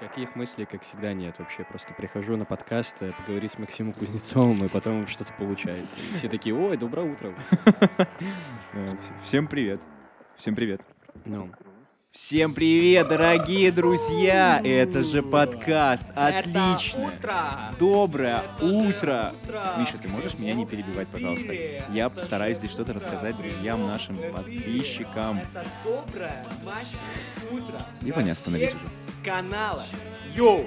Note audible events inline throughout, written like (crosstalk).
Никаких мыслей, как всегда, нет вообще. Просто прихожу на подкаст, э, поговорить с Максимом Кузнецовым, и потом (laughs) что-то получается. И все такие, ой, доброе утро. (laughs) Всем привет. Всем привет. Ну, Всем привет, дорогие друзья! Это же подкаст. Отлично. Доброе утро. Миша, ты можешь меня не перебивать, пожалуйста? Я постараюсь здесь что-то рассказать друзьям, нашим подписчикам. доброе мать утро. Его не остановить уже. канала. Йоу!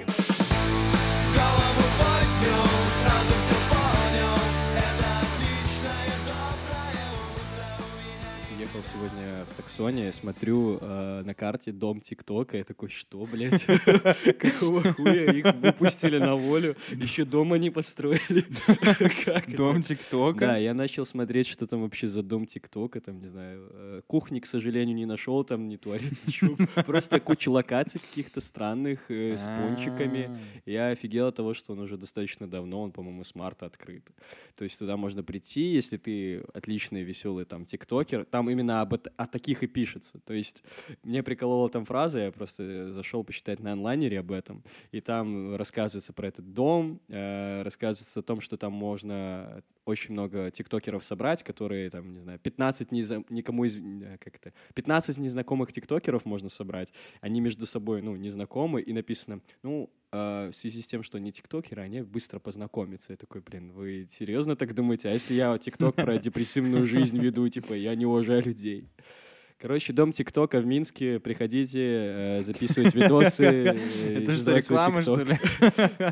Ехал сегодня в таксоне, смотрю э, на карте дом ТикТока, я такой, что, блядь? (laughs) Какого хуя их выпустили на волю? Еще дома не построили. (laughs) Дом Да, ТикТока. я начал смотреть, что там вообще за дом ТикТока, там, не знаю, э, кухни, к сожалению, не нашел, там не творит ничего. Просто куча локаций каких-то странных, э, с пончиками. А, Я офигел от того, что он уже достаточно давно, он, по-моему, с марта открыт. То есть туда можно прийти, если ты отличный, веселый там тиктокер. Там именно об, эт- о таких и пишется. То есть мне приколола там фраза, я просто зашел почитать на онлайнере об этом, и там рассказывается про этот дом, э, рассказывается о том, что там можно очень много тиктокеров собрать, которые там, не знаю, 15 неза- никому из... э, Как это? 15 незнакомых тиктокеров можно собрать. Они между собой, ну, незнакомы, и написано, ну, э, в связи с тем, что они тиктокеры, они быстро познакомятся. Я такой, блин, вы серьезно так думаете? А если я тикток про (laughs) депрессивную жизнь веду, типа, я не уважаю людей? Короче, дом ТикТока в Минске. Приходите, э, записывать видосы. (laughs) э, Это что, создавать свой реклама, что ли?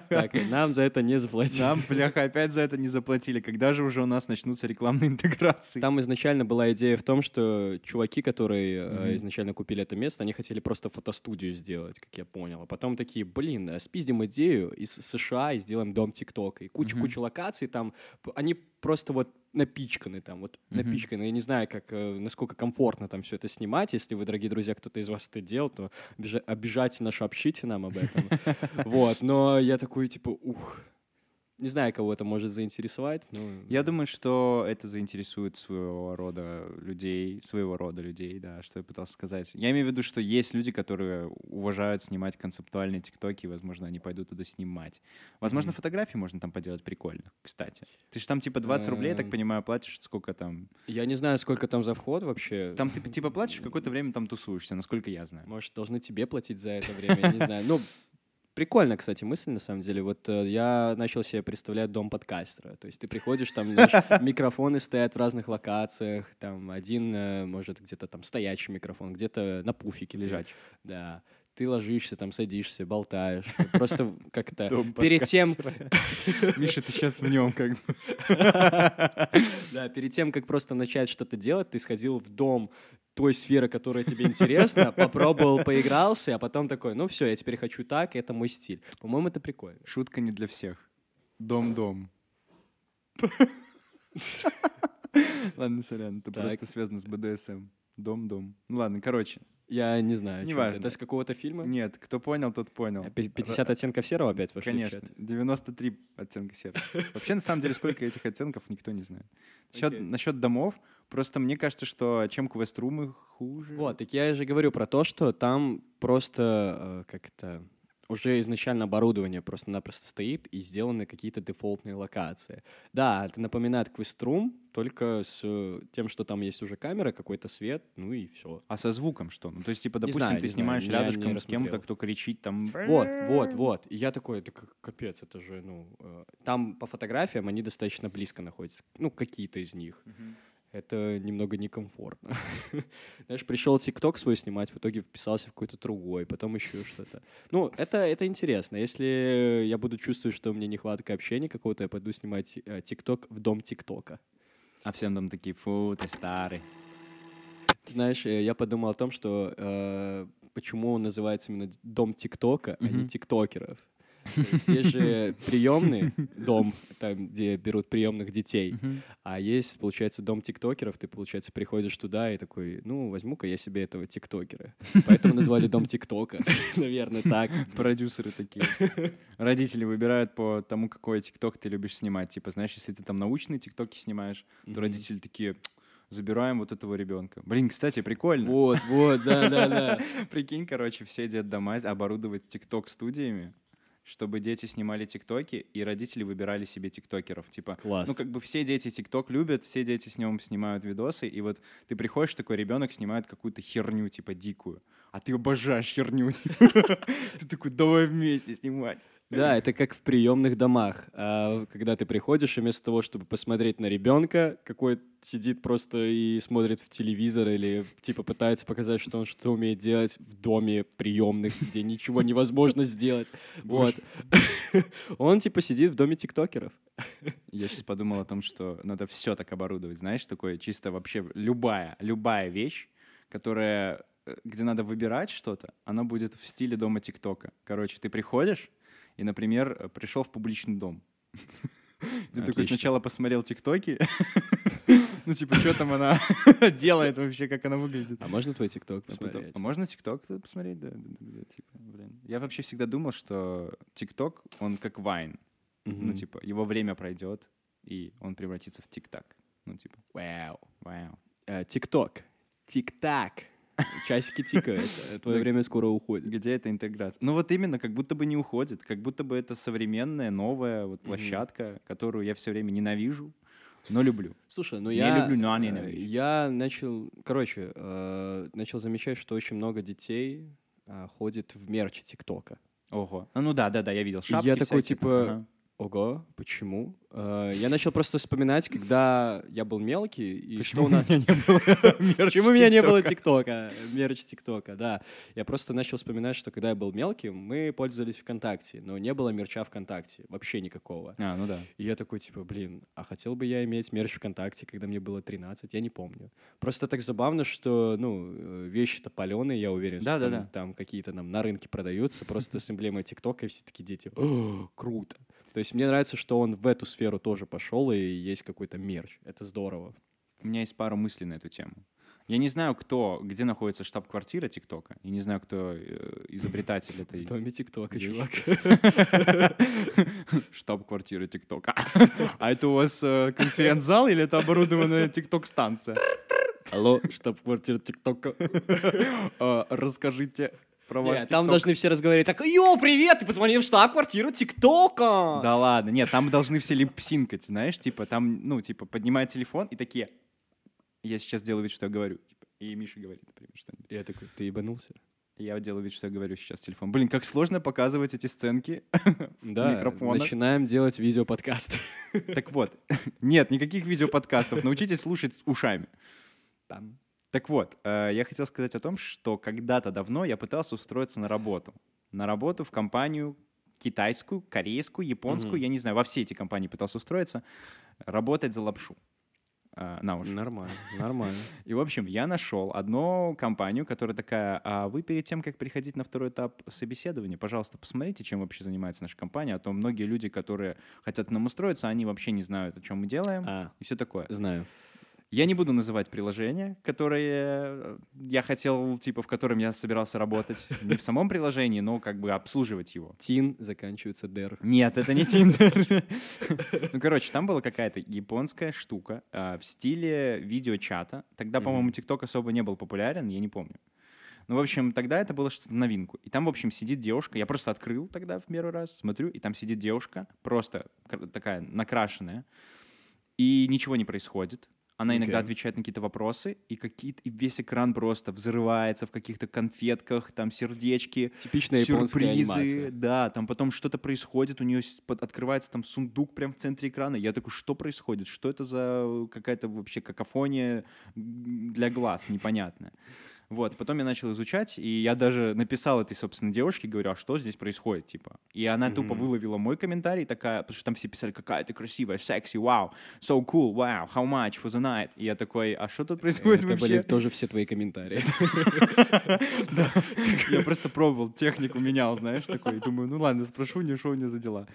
Так, нам за это не заплатили. Нам, бляха, опять за это не заплатили. Когда же уже у нас начнутся рекламные интеграции? Там изначально была идея в том, что чуваки, которые э, изначально купили это место, они хотели просто фотостудию сделать, как я понял. А потом такие, блин, а спиздим идею из США и сделаем дом ТикТока. И куча-куча локаций там, они просто вот напичканы там, вот Мгм. напичканы. Я не знаю, как, э, насколько комфортно там все это снимать. Если вы, дорогие друзья, кто-то из вас это делал, то обижа- обязательно сообщите нам об этом. (laughs) Вот, но я такой, типа, ух, не знаю, кого это может заинтересовать, но... Я думаю, что это заинтересует своего рода людей, своего рода людей, да, что я пытался сказать. Я имею в виду, что есть люди, которые уважают снимать концептуальные тиктоки, и, возможно, они пойдут туда снимать. Возможно, Мгм. фотографии можно там поделать прикольно, кстати. Ты же там типа 20 рублей, я так Эм. понимаю, платишь, сколько там? Я не знаю, сколько там за вход вообще. Там ты типа платишь, какое-то время там тусуешься, насколько я знаю. Может, должны тебе платить за это время, я не знаю. Ну, прикольно, кстати, мысль, на самом деле. Вот э, я начал себе представлять дом подкастера. То есть ты приходишь, там знаешь, (laughs) микрофоны стоят в разных локациях. Там один, э, может, где-то там стоячий микрофон, где-то на пуфике лежать. Да. Ты ложишься, там садишься, болтаешь. Просто как-то перед тем, (laughs) Миша, ты сейчас в нем как бы. (laughs) Да, перед тем, как просто начать что-то делать, ты сходил в дом той сферы, которая тебе интересна, попробовал, поигрался, а потом такой, ну все, я теперь хочу так, это мой стиль. По-моему, это прикольно. Шутка не для всех. Дом-дом. (laughs) Ладно, сорян, это просто связано с БДСМ. Дом-дом. Ну ладно, короче. Я не знаю. Неважно. Это с какого-то фильма? Нет, кто понял, тот понял. А, пи- 50 оттенков серого опять вошли Конечно, чат? 93 оттенка серого. Вообще, на самом деле, сколько этих оттенков, никто не знает. Насчет домов, просто мне кажется, что чем квест-румы хуже. Вот, так я же говорю про то, что там просто э, как это уже изначально оборудование просто-напросто стоит и сделаны какие-то дефолтные локации. Да, это напоминает квеструм, только с э, тем, что там есть уже камера, какой-то свет, ну и все. А со звуком что? Ну, то есть, типа, допустим, знаю, ты знаю, снимаешь не рядышком с кем-то, кто кричит там... Вот, вот, вот. И я такой, это капец, это же, ну, там по фотографиям они достаточно близко находятся, ну, какие-то из них. Мгм. Это немного некомфортно. (laughs) Знаешь, пришел ТикТок свой снимать, в итоге вписался в какой-то другой, потом еще что-то. Ну, это, это интересно. Если я буду чувствовать, что у меня нехватка общения какого-то, я пойду снимать э, ТикТок в дом ТикТока. А всем там такие, фу, ты старый. Знаешь, э, я подумал о том, что э, почему он называется именно дом ТикТока, а не тиктокеров. Есть же приемный дом, там, где берут приемных детей, а есть, получается, дом тиктокеров, ты, получается, приходишь туда и такой, ну, возьму-ка я себе этого тиктокера. Поэтому назвали дом тиктока, (laughs) наверное, так. Продюсеры такие. Родители выбирают по тому, какой тикток ты любишь снимать. Типа, знаешь, если ты там научные тиктоки снимаешь, то родители такие, забираем вот этого ребенка. Блин, кстати, прикольно. Вот, вот, да, да, да. (laughs) Прикинь, короче, все детдома оборудовать тикток-студиями, чтобы дети снимали тиктоки, и родители выбирали себе тиктокеров. Типа, Класс. ну, как бы все дети тикток любят, все дети с ним снимают видосы, и вот ты приходишь, такой ребенок снимает какую-то херню, типа, дикую, а ты обожаешь херню. (laughs) Ты такой, давай вместе снимать. Да, это как в приемных домах. А, когда ты приходишь, и вместо того, чтобы посмотреть на ребенка, какой сидит просто и смотрит в телевизор или типа пытается показать, что он что умеет делать в доме приемных, где ничего невозможно сделать. Вот. (laughs) Он типа сидит в доме тиктокеров. Я сейчас подумал о том, что надо все так оборудовать, знаешь, такое чисто вообще любая, любая вещь, которая, где надо выбирать что-то, она будет в стиле дома ТикТока. Короче, ты приходишь и, например, э, пришел в публичный дом. (laughs) Ты такой сначала посмотрел ТикТоки, (laughs) ну типа, что там она (laughs) делает вообще, как она выглядит. А можно твой тикток А потом- посмотреть? А можно ТикТок посмотреть? Да, типа, блин. Я вообще всегда думал, что ТикТок, он как Вайн. Ну, типа, его время пройдет, и он превратится в ТикТак. Ну, типа, Вау. вау. Э, Тикток. Тик-так. Часики тикают. э, Твое время скоро уходит. Где эта интеграция? Ну, вот именно, как будто бы не уходит, как будто бы это современная, новая вот площадка, которую я все время ненавижу, но люблю. Слушай, ну Не я... люблю, но э, ненавижу. Я начал... Короче, э, начал замечать, что очень много детей а, ходит в мерче ТикТока. Ого. Ну да, да, да, я видел. Шапки я такой, всякие типа, ага. Ого, почему? Э, Я начал просто вспоминать, когда я был мелкий, и Почему что у нас... у меня не было (laughs) мерча Почему у меня не было ТикТока? Мерч ТикТока, да. Я просто начал вспоминать, что когда я был мелким, мы пользовались ВКонтакте, но не было мерча ВКонтакте, вообще никакого. А, ну да. И я такой, типа, блин, а хотел бы я иметь мерч ВКонтакте, когда мне было 13, я не помню. Просто так забавно, что, ну, э, вещи-то паленые, я уверен, что Да-да-да. там, там какие-то нам на рынке продаются, просто с эмблемой ТикТока, и все такие дети, «О, круто. То есть мне нравится, что он в эту сферу тоже пошел, и есть какой-то мерч. Это здорово. У меня есть пару мыслей на эту тему. Я не знаю, кто, где находится штаб-квартира ТикТока. Я не знаю, кто э, изобретатель В этой доме ТикТока, чувак. (laughs) штаб-квартира ТикТока. (laughs) А это у вас э, конференц-зал или это оборудованная ТикТок-станция? Алло, штаб-квартира ТикТока. Э, (laughs) Расскажите про ваш Нет, там должны все разговаривать так, йоу, привет, ты позвонил в штаб-квартиру ТикТока. Да ладно, нет, там должны все липсинкать, знаешь, типа там, ну, типа поднимают телефон и такие, я сейчас делаю вид, что я говорю, типа, и Миша говорит, например, что-нибудь. Я такой, ты ебанулся? Я делаю вид, что я говорю сейчас телефон. Блин, как сложно показывать эти сценки (laughs) Да, начинаем делать видеоподкаст. Так вот, (laughs) нет, никаких видеоподкастов, научитесь слушать ушами. Там. Так вот, э, я хотел сказать о том, что когда-то давно я пытался устроиться на работу. На работу в компанию китайскую, корейскую, японскую, Мгм. я не знаю, во все эти компании пытался устроиться, работать за лапшу. э, на уши. Нормально, нормально. (laughs) И, в общем, я нашел одну компанию, которая такая, а вы перед тем, как приходить на второй этап собеседования, пожалуйста, посмотрите, чем вообще занимается наша компания, а то многие люди, которые хотят нам устроиться, они вообще не знают, о чем мы делаем, А, и все такое. знаю. Я не буду называть приложение, которое э, я хотел, типа, в котором я собирался работать. Не в самом приложении, но как бы обслуживать его. Тин заканчивается дер. Нет, это не Тиндер. Ну, короче, там была какая-то японская штука а, в стиле видеочата. Тогда, по-моему, ТикТок особо не был популярен, я не помню. Ну, в общем, тогда это было что-то новинку. И там, в общем, сидит девушка. Я просто открыл тогда в первый раз, смотрю, и там сидит девушка, просто такая накрашенная, и ничего не происходит. Она иногда отвечает на какие-то вопросы, и, какие и весь экран просто взрывается в каких-то конфетках, там сердечки, Типичная сюрпризы, да, там потом что-то происходит, у нее открывается там сундук прям в центре экрана. Я такой, что происходит? Что это за какая-то вообще какофония для глаз непонятная? Вот, потом я начал изучать, и я даже написал этой, собственно, девушке, говорю, а что здесь происходит, типа. И она тупо Мгм. выловила мой комментарий, такая, потому что там все писали, какая ты красивая, секси, вау, so cool, wow, how much for the night? И я такой, а что тут происходит Это вообще? были тоже все твои комментарии. (laughs) Да. Я просто пробовал, технику менял, знаешь, такой. Думаю, ну ладно, спрошу, не у меня за дела.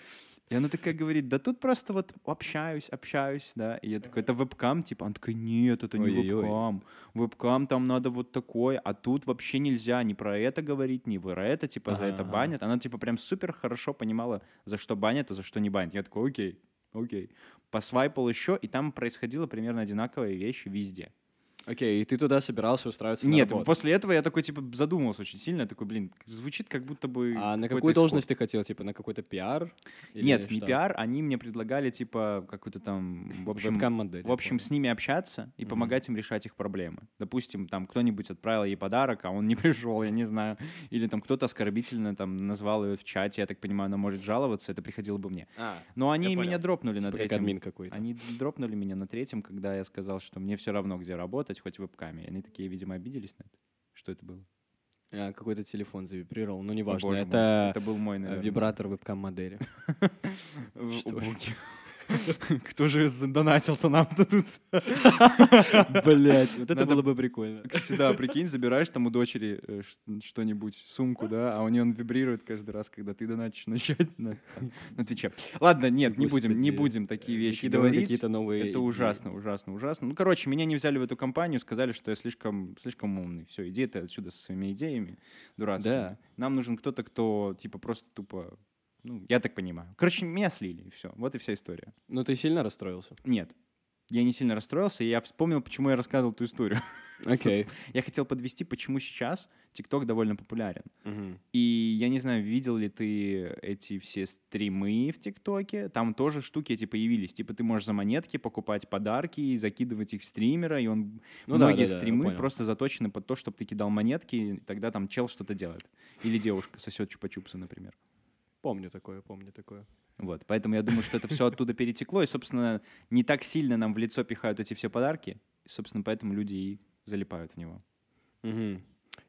И она такая говорит, да тут просто вот общаюсь, общаюсь, да. И я такой, это вебкам, типа? Она такая, нет, это не Ой-ой-ой. вебкам. Вебкам там надо вот такой, а тут вообще нельзя ни про это говорить, ни про это, типа, за это банят. Она, типа, прям супер хорошо понимала, за что банят, а за что не банят. Я такой, окей, окей. Посвайпал еще, и там происходило примерно одинаковые вещи везде. Окей, и ты туда собирался устраиваться на Нет, работу? после этого я такой, типа, задумался очень сильно. Я такой, блин, звучит как будто бы А на какую должность ты хотел? Типа на какой-то пиар? Нет, не что? пиар, они мне предлагали, типа, какую-то там, в общем, Вебкам-модель, в общем, с ними общаться и Мгм. помогать им решать их проблемы. Допустим, там кто-нибудь отправил ей подарок, а он не (laughs) пришел, я не знаю. Или там кто-то оскорбительно там назвал ее в чате, я так понимаю, она может жаловаться, это приходило бы мне. А, Но они меня дропнули на типа как третьем. Они дропнули меня на третьем, когда я сказал, что мне все равно, где работать, хоть в вебкаме. И они такие, видимо, обиделись на это. Что это было? А, какой-то телефон завибрировал, ну О, неважно. боже мой, это это был мой, наверное. вибратор вебкам-модели. (laughs) В- (laughs) Кто же задонатил-то нам-то тут? (laughs) Блять, вот это было бы прикольно. Кстати, да, прикинь, забираешь там у дочери э, что-нибудь, сумку, да, а у нее он вибрирует каждый раз, когда ты донатишь на чат (laughs) на, Твиче. Ладно, нет, не будем, не будем такие э, вещи говорить. какие-то новые Это ужасно, ужасно, ужасно. Ну, короче, меня не взяли в эту компанию, сказали, что я слишком, слишком умный. Все, иди ты отсюда со своими идеями дурацкими. Да. Нам нужен кто-то, кто, типа, просто тупо... Ну, я так понимаю. Короче, меня слили, и все. Вот и вся история. Ну ты сильно расстроился? Нет. Я не сильно расстроился, и я вспомнил, почему я рассказывал эту историю. (laughs) Окей. Я хотел подвести, почему сейчас ТикТок довольно популярен. Мгм. И я не знаю, видел ли ты эти все стримы в ТикТоке. Там тоже штуки эти появились. Типа ты можешь за монетки покупать подарки и закидывать их в стримера. И он... Ну да, Многие да, да, стримы понял. просто заточены под то, чтобы ты кидал монетки, и тогда там чел что-то делает. Или девушка сосет чупа-чупсы, например. Помню такое, помню такое. Вот, поэтому я думаю, что это все оттуда перетекло, и, собственно, не так сильно нам в лицо пихают эти все подарки, и, собственно, поэтому люди и залипают в него. Мгм.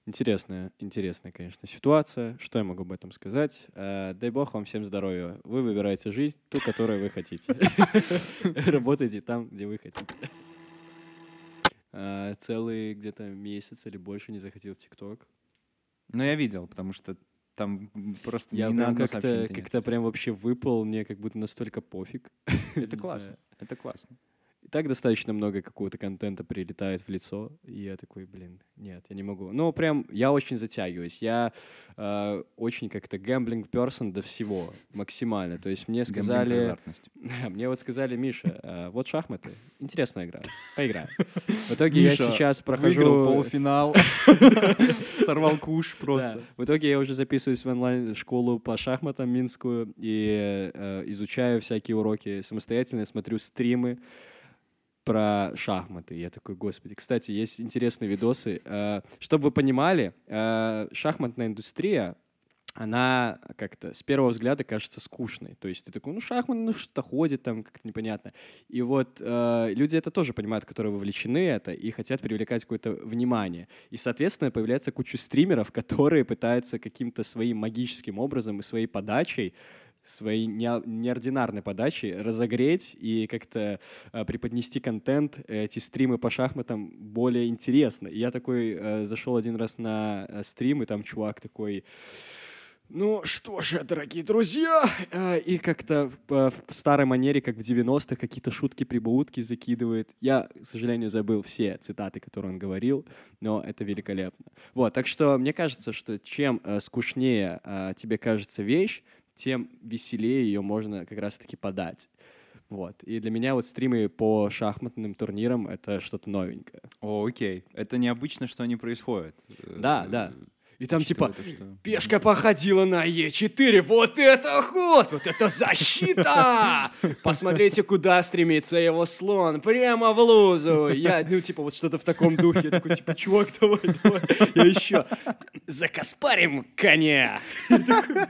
Интересная, интересная, конечно, ситуация. Что я могу об этом сказать? Э, дай бог вам всем здоровья. Вы выбираете жизнь, ту, которую вы хотите. (laughs) Работайте там, где вы хотите. Э, Целый где-то месяц или больше не заходил в ТикТок. Но я видел, потому что там просто Я на прям как-то не как-то прям вообще выпал, мне как будто настолько пофиг. Это (laughs) Не классно, это классно. Так достаточно много какого-то контента прилетает в лицо, и я такой, блин, нет, я не могу. Ну, прям, я очень затягиваюсь. Я э, очень как-то гэмблинг персон до всего, максимально. То есть мне сказали... (laughs) Мне вот сказали, Миша, э, вот шахматы, интересная игра, поиграем. (laughs) В итоге я Миша сейчас Выиграл прохожу... полуфинал, (laughs) сорвал куш просто. В итоге я уже записываюсь в онлайн-школу по шахматам минскую и э, изучаю всякие уроки самостоятельно, смотрю стримы про шахматы. Я такой, господи. Кстати, есть интересные видосы. Э, чтобы вы понимали, э, шахматная индустрия, она как-то с первого взгляда кажется скучной. То есть ты такой, ну, шахмат, ну, что-то ходит там, как-то непонятно. И вот э, люди это тоже понимают, которые вовлечены это и хотят привлекать какое-то внимание. И, соответственно, появляется куча стримеров, (laughs) которые пытаются каким-то своим магическим образом и своей подачей своей нео- неординарной подачей разогреть и как-то э, преподнести контент, эти стримы по шахматам более интересно. И я такой э, зашел один раз на э, стрим, и там чувак такой, ну что же, дорогие друзья, э, и как-то в, в старой манере, как в 90-х, какие-то шутки-прибаутки закидывает. Я, к сожалению, забыл все цитаты, которые он говорил, но это великолепно. Вот, так что мне кажется, что чем скучнее тебе кажется вещь, тем веселее ее можно как раз-таки подать. Вот. И для меня вот стримы по шахматным турнирам — это что-то новенькое. О, окей. Это необычно, что они происходят. Да, да. И там типа Пешка походила на Е4. Вот это ход! Вот это защита! Посмотрите, куда стремится его слон. Прямо в лузу. Я, ну, типа, вот что-то в таком духе. Я такой, типа, чувак, давай, давай. Я еще. Закаспарим коня. Такой.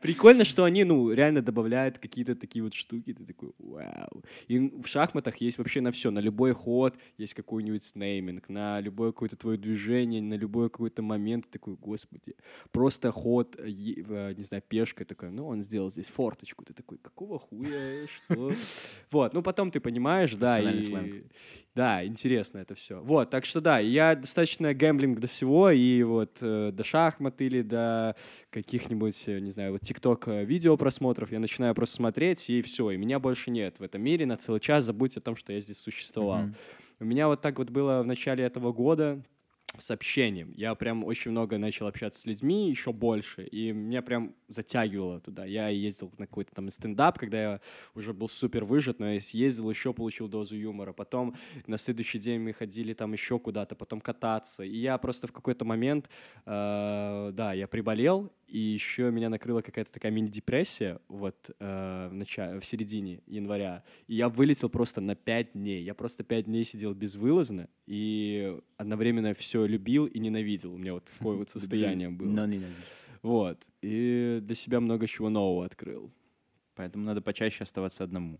Прикольно, что они, ну, реально добавляют какие-то такие вот штуки. Ты такой, вау. И в шахматах есть вообще на все. На любой ход есть какой-нибудь снейминг. На любое какое-то твое движение, на любой какой-то момент. Ты такой, господи. Просто ход, э, э, не знаю, пешка такая, ну, он сделал здесь форточку. Ты такой, какого хуя, что? (laughs) Вот, ну, потом ты понимаешь, да, и... Да, интересно это все. Вот, так что да, я достаточно гэмблинг до всего, и вот э, до шахмат или до каких-нибудь, э, не знаю, вот ТикТок э, видео просмотров я начинаю просто смотреть, и все, и меня больше нет в этом мире на целый час, забудьте о том, что я здесь существовал. У меня вот так вот было в начале этого года. С общением. Я прям очень много начал общаться с людьми, еще больше, и меня прям затягивало туда. Я ездил на какой-то там стендап, когда я уже был супер выжат, но я съездил, еще получил дозу юмора. Потом на следующий день мы ходили там еще куда-то, потом кататься. И я просто в какой-то момент, э, да, я приболел, и еще меня накрыла какая-то такая мини-депрессия вот э, в, начале, в середине января. И я вылетел просто на пять дней. Я просто пять дней сидел безвылазно и одновременно все любил и ненавидел. У меня вот такое вот (laughs) состояние было. Но. Вот. И для себя много чего нового открыл. Поэтому надо почаще оставаться одному.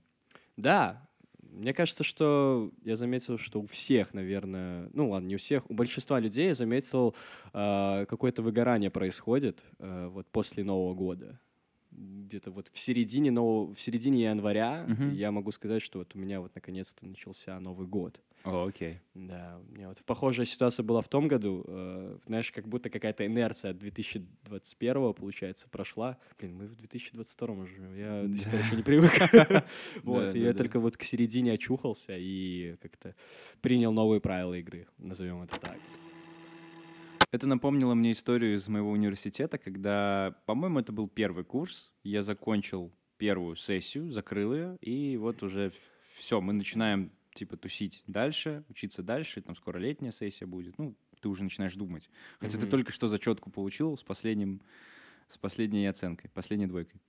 Да, мне кажется, что я заметил, что у всех, наверное, ну ладно, не у всех, у большинства людей я заметил, э, какое-то выгорание происходит э, вот после Нового года. Где-то вот в середине, нового, в середине января Мгм. я могу сказать, что вот у меня вот наконец-то начался Новый год. О, окей. Да, у меня вот похожая ситуация была в том году. э, знаешь, как будто какая-то инерция от 2021 получается, прошла. Блин, мы в 2022 уже живем. Я до сих пор еще не привык. (laughs) (laughs) Вот, я только вот к середине очухался и как-то принял новые правила игры, назовем это так. Это напомнило мне историю из моего университета, когда, по-моему, это был первый курс. Я закончил первую сессию, закрыл ее, и вот уже все, мы начинаем типа тусить дальше, учиться дальше, там скоро летняя сессия будет. Ну, ты уже начинаешь думать. Хотя ты Мгм. только что зачетку получил с последним, с последней оценкой, последней двойкой.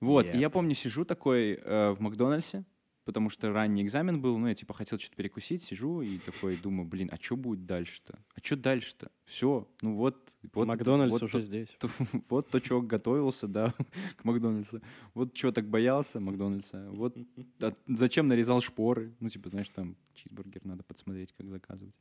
Вот, и Yep. я помню, сижу такой э, в Макдональдсе, потому что ранний экзамен был, ну, я типа хотел что-то перекусить, сижу и такой думаю, блин, а что будет дальше-то? А что дальше-то? Все, ну вот... вот Макдональдс вот уже то- здесь. то- (laughs) вот то, чего готовился, да, (laughs) к Макдональдсу. Вот чего так боялся Макдональдса. Вот (laughs) а зачем нарезал шпоры. Ну, типа, знаешь, там чизбургер надо подсмотреть, как заказывать.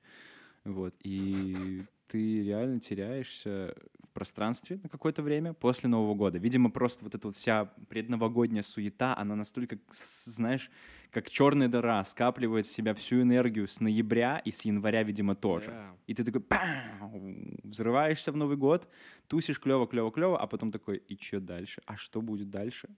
Вот. И ты реально теряешься в пространстве на какое-то время после Нового года. Видимо, просто вот эта вот вся предновогодняя суета, она настолько, знаешь, как черная дыра, скапливает в себя всю энергию с ноября и с января, видимо, тоже. Да. И ты такой пау, взрываешься в Новый год, тусишь клево, клево, клево, а потом такой, и что дальше? А что будет дальше?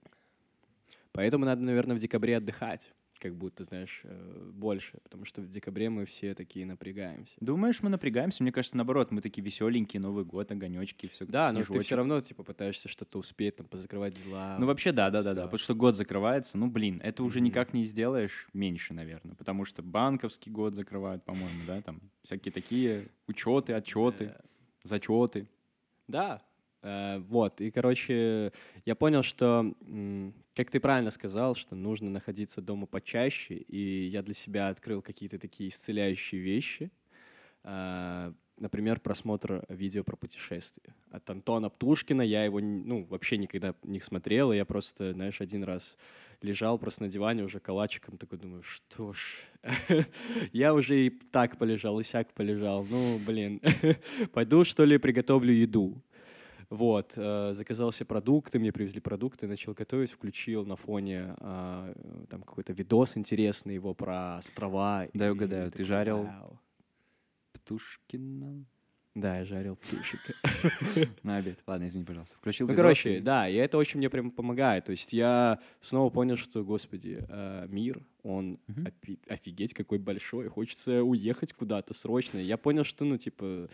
Поэтому надо, наверное, в декабре отдыхать, как будто, знаешь, э, больше, потому что в декабре мы все такие напрягаемся. Думаешь, мы напрягаемся? Мне кажется, наоборот, мы такие веселенькие, Новый год, огонечки, все Да, но ты все равно, типа, пытаешься что-то успеть, там, позакрывать дела. Ну, вообще, да, да, да, да. Потому что год закрывается, ну, блин, это уже никак не сделаешь меньше, наверное. Потому что банковский год закрывают, по-моему, да, там всякие такие учеты, отчеты, зачеты. Да, вот, и, короче, я понял, что, как ты правильно сказал, что нужно находиться дома почаще, и я для себя открыл какие-то такие исцеляющие вещи, Э, например, просмотр видео про путешествия. От Антона Птушкина я его, ну, вообще никогда не смотрел, и я просто, знаешь, один раз лежал просто на диване уже калачиком, такой думаю, что ж, (laughs) я уже и так полежал, и сяк полежал, ну, блин, (laughs) пойду, что ли, приготовлю еду. Вот, э, заказал себе продукты, мне привезли продукты, начал готовить, включил на фоне а, э, там какой-то видос интересный его про острова. Дай и угадаю, ты жарил? Птушкина Да, я жарил птушек. (laughs) на обед. Ладно, извини, пожалуйста. Включил Ну, короче, да, и это очень мне прям помогает. То есть я снова понял, что, господи, э, мир, он офигеть какой большой. Хочется уехать куда-то срочно. Я понял, что, ну, типа,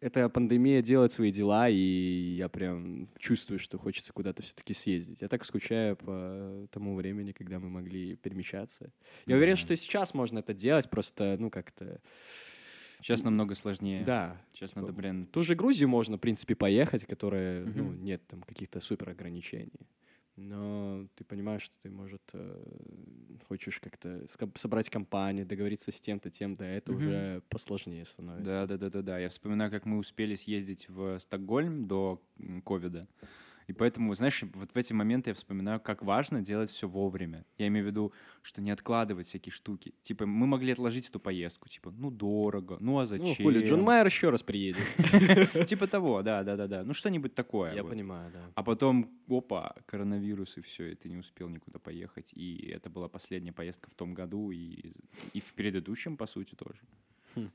эта пандемия делает свои дела, и я прям чувствую, что хочется куда-то все-таки съездить. Я так скучаю по тому времени, когда мы могли перемещаться. Я уверен, что и сейчас можно это делать, просто, ну, как-то... Сейчас намного сложнее. Да, Сейчас надо, блин, ту же Грузию можно, в принципе, поехать, которая, ну, Мгм. нет там каких-то супер ограничений. Но ты понимаешь, что ты, может, э, хочешь как-то собрать компанию, договориться с тем-то, тем-то, это Мгм. уже посложнее становится. Да, да, да, да, да. Я вспоминаю, как мы успели съездить в Стокгольм до ковида. И поэтому, знаешь, вот в эти моменты я вспоминаю, как важно делать все вовремя. Я имею в виду, что не откладывать всякие штуки. Типа, мы могли отложить эту поездку. Типа, ну дорого, ну а Ну, зачем? хули, Джон Майер еще раз приедет. (laughs) Типа того, да, да, да, да. Ну что-нибудь такое. Я понимаю, да. А потом, опа, коронавирус, и все, и ты не успел никуда поехать. И это была последняя поездка в том году, и, и в предыдущем, по сути, тоже. Хм.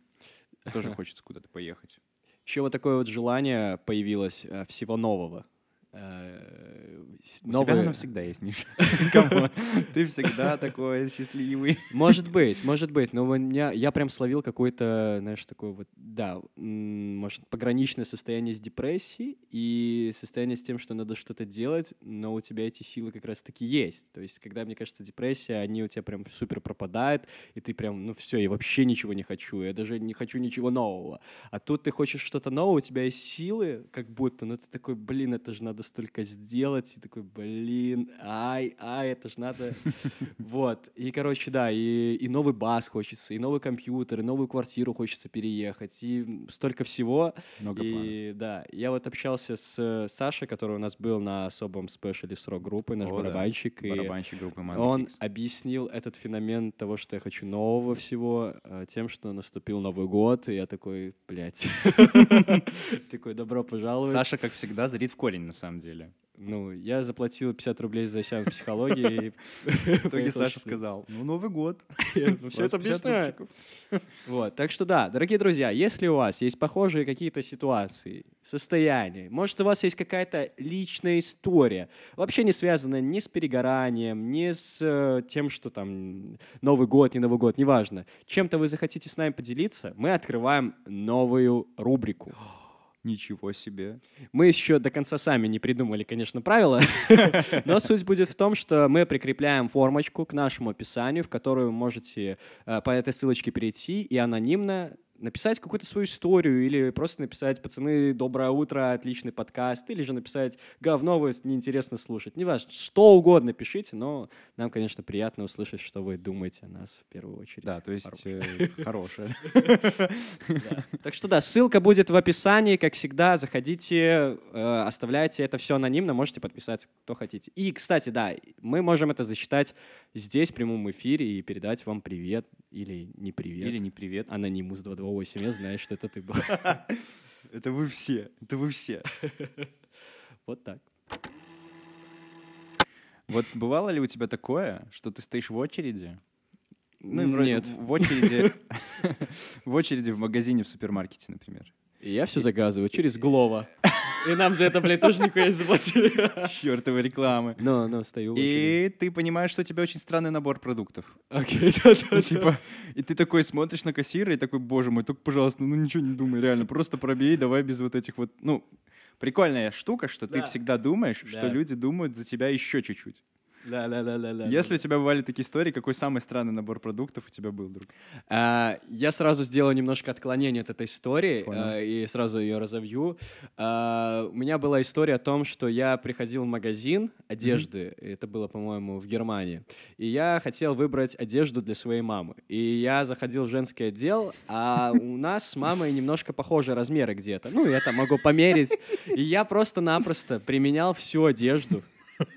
Тоже хочется куда-то поехать. Еще вот такое вот желание появилось э, всего нового. Э, У тебя новые... оно всегда есть, Миша. (laughs) (laughs) Ты всегда такой счастливый. Может быть, может быть, но у меня, я прям словил какой-то, знаешь, такой вот, да, может, пограничное состояние с депрессией и состояние с тем, что надо что-то делать, но у тебя эти силы как раз-таки есть. То есть, когда, мне кажется, депрессия, они у тебя прям супер пропадают, и ты прям, ну все, я вообще ничего не хочу, я даже не хочу ничего нового. А тут ты хочешь что-то новое, у тебя есть силы, как будто, но ты такой, блин, это же надо столько сделать, и такой, блин, ай, ай, это же надо. (laughs) Вот. И, короче, да, и, и новый бас хочется, и новый компьютер, и новую квартиру хочется переехать, и столько всего. Много и да, я вот общался с Сашей, который у нас был на особом спешле с рок-группой, наш О, да. барабанщик, и Барабанщик группы Mango он объяснил этот феномен того, что я хочу нового всего, э, тем, что наступил Новый год, и я такой, блядь, (laughs) такой, добро пожаловать. Саша, как всегда, зрит в корень, на самом деле. Ну, я заплатил 50 рублей за сеанс психологии. В итоге Саша сказал, ну, Новый год. Все это 50 объясняю. рубчиков. Вот, так что да, дорогие друзья, если у вас есть похожие какие-то ситуации, состояния, может, у вас есть какая-то личная история, вообще не связанная ни с перегоранием, ни с э, тем, что там Новый год, не Новый год, неважно, чем-то вы захотите с нами поделиться, мы открываем новую рубрику. (gasps) Ничего себе. Мы еще до конца сами не придумали, конечно, правила, (laughs) но суть будет в том, что мы прикрепляем формочку к нашему описанию, в которую вы можете э, по этой ссылочке перейти и анонимно написать какую-то свою историю или просто написать «Пацаны, доброе утро, отличный подкаст» или же написать «Говно, вы неинтересно слушать». Неважно, что угодно пишите, но нам, конечно, приятно услышать, что вы думаете о нас в первую очередь. Да, то есть Хорошо. э. Так что да, ссылка будет в описании, как всегда. Заходите, э, оставляйте это все анонимно, можете подписаться, кто хотите. И, кстати, да, мы можем это засчитать здесь, в прямом эфире, и передать вам привет или не привет. Или не привет. Анонимус 228, я знаю, что это ты был. (laughs) Это вы все. Это вы все. (laughs) Вот так. Вот бывало ли у тебя такое, что ты стоишь в очереди? Ну, вроде Нет. В в очереди, (laughs) в очереди в магазине, в супермаркете, например. И я все заказываю через Глова. И нам за это, блядь, тоже нихуя не заплатили. Чёртовы рекламы. Ну, ну, стою. И ты понимаешь, что у тебя очень странный набор продуктов. Окей, да-да-да. Ну, типа, и ты такой смотришь на кассира и такой, боже мой, только, пожалуйста, ну ничего не думай, реально, просто пробей, давай без вот этих вот, ну, прикольная штука, что ты Да. всегда думаешь, что люди думают за тебя еще чуть-чуть. Да-да-да-да-да. Если у тебя бывали такие истории, какой самый странный набор продуктов у тебя был, друг? А, Я сразу сделаю немножко отклонение от этой истории а, и сразу ее разовью. А, У меня была история о том, что я приходил в магазин одежды, это было, по-моему, в Германии, и я хотел выбрать одежду для своей мамы. И я заходил в женский отдел, а у нас с мамой немножко похожие размеры где-то. Ну, я там могу померить. И я просто-напросто применял всю одежду.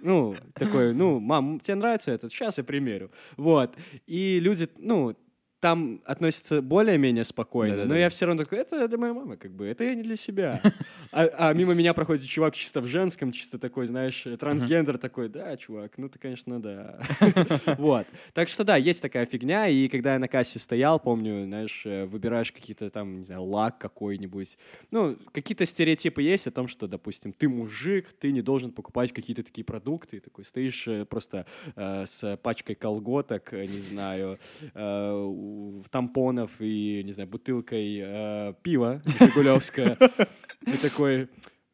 Ну, такой, ну, мам, тебе нравится этот? Сейчас я примерю. Вот. И люди, ну, там относятся более-менее спокойно, Да-да-да. но я все равно такой, это для моей мамы, как бы, это я не для себя. А, а мимо меня проходит чувак чисто в женском, чисто такой, знаешь, трансгендер такой, да, чувак, ну ты, конечно, да. (laughs) Вот. Так что да, есть такая фигня, и когда я на кассе стоял, помню, знаешь, э, выбираешь какие-то там, не знаю, лак какой-нибудь, ну, какие-то стереотипы есть о том, что, допустим, ты мужик, ты не должен покупать какие-то такие продукты, такой стоишь э, просто э, с пачкой колготок, не знаю, э, тампонов и, не знаю, бутылкой э, пива Жигулевское. (laughs) И такой,